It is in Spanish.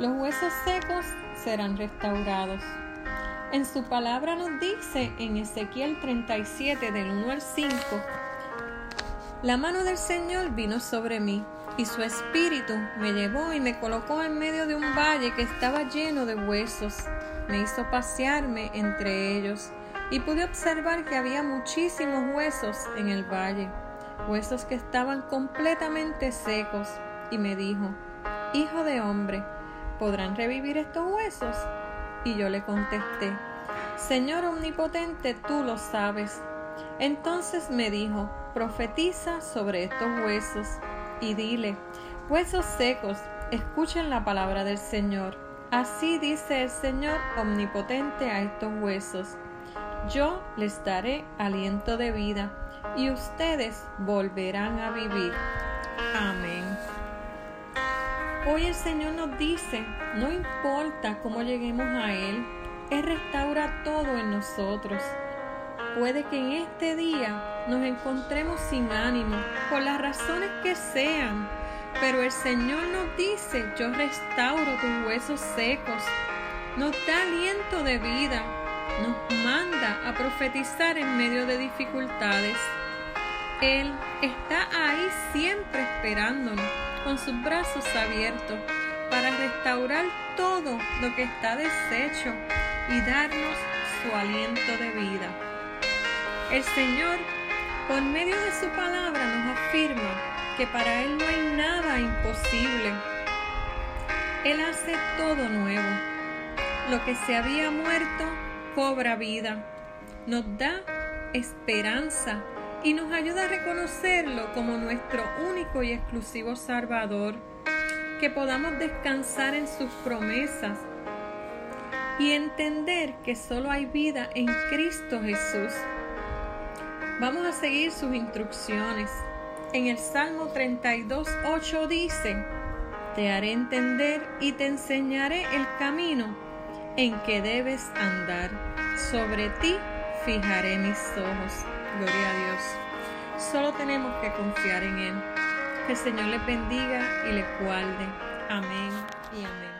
los huesos secos serán restaurados. En su palabra nos dice en Ezequiel 37 del 1 al 5, la mano del Señor vino sobre mí y su espíritu me llevó y me colocó en medio de un valle que estaba lleno de huesos. Me hizo pasearme entre ellos y pude observar que había muchísimos huesos en el valle, huesos que estaban completamente secos, y me dijo, Hijo de hombre, ¿podrán revivir estos huesos? Y yo le contesté, Señor omnipotente, tú lo sabes. Entonces me dijo, profetiza sobre estos huesos y dile, huesos secos, escuchen la palabra del Señor. Así dice el Señor omnipotente a estos huesos yo les daré aliento de vida y ustedes volverán a vivir. Amén. Hoy el Señor nos dice, no importa cómo lleguemos a Él, Él restaura todo en nosotros. Puede que en este día nos encontremos sin ánimo, por las razones que sean, pero el Señor nos dice, yo restauro tus huesos secos, nos da aliento de vida, nos manda a profetizar en medio de dificultades. Él está ahí siempre esperándonos con sus brazos abiertos para restaurar todo lo que está deshecho y darnos su aliento de vida. El Señor, por medio de su palabra, nos afirma que para Él no hay nada imposible. Él hace todo nuevo. Lo que se había muerto cobra vida, nos da esperanza y nos ayuda a reconocerlo como nuestro único y exclusivo Salvador, que podamos descansar en sus promesas y entender que solo hay vida en Cristo Jesús. Vamos a seguir sus instrucciones. En el Salmo 32, 8 dice, Te haré entender y te enseñaré el camino en que debes andar. Sobre ti fijaré mis ojos. Gloria a Dios. Solo tenemos que confiar en Él. Que el Señor le bendiga y le guarde. Amén y amén.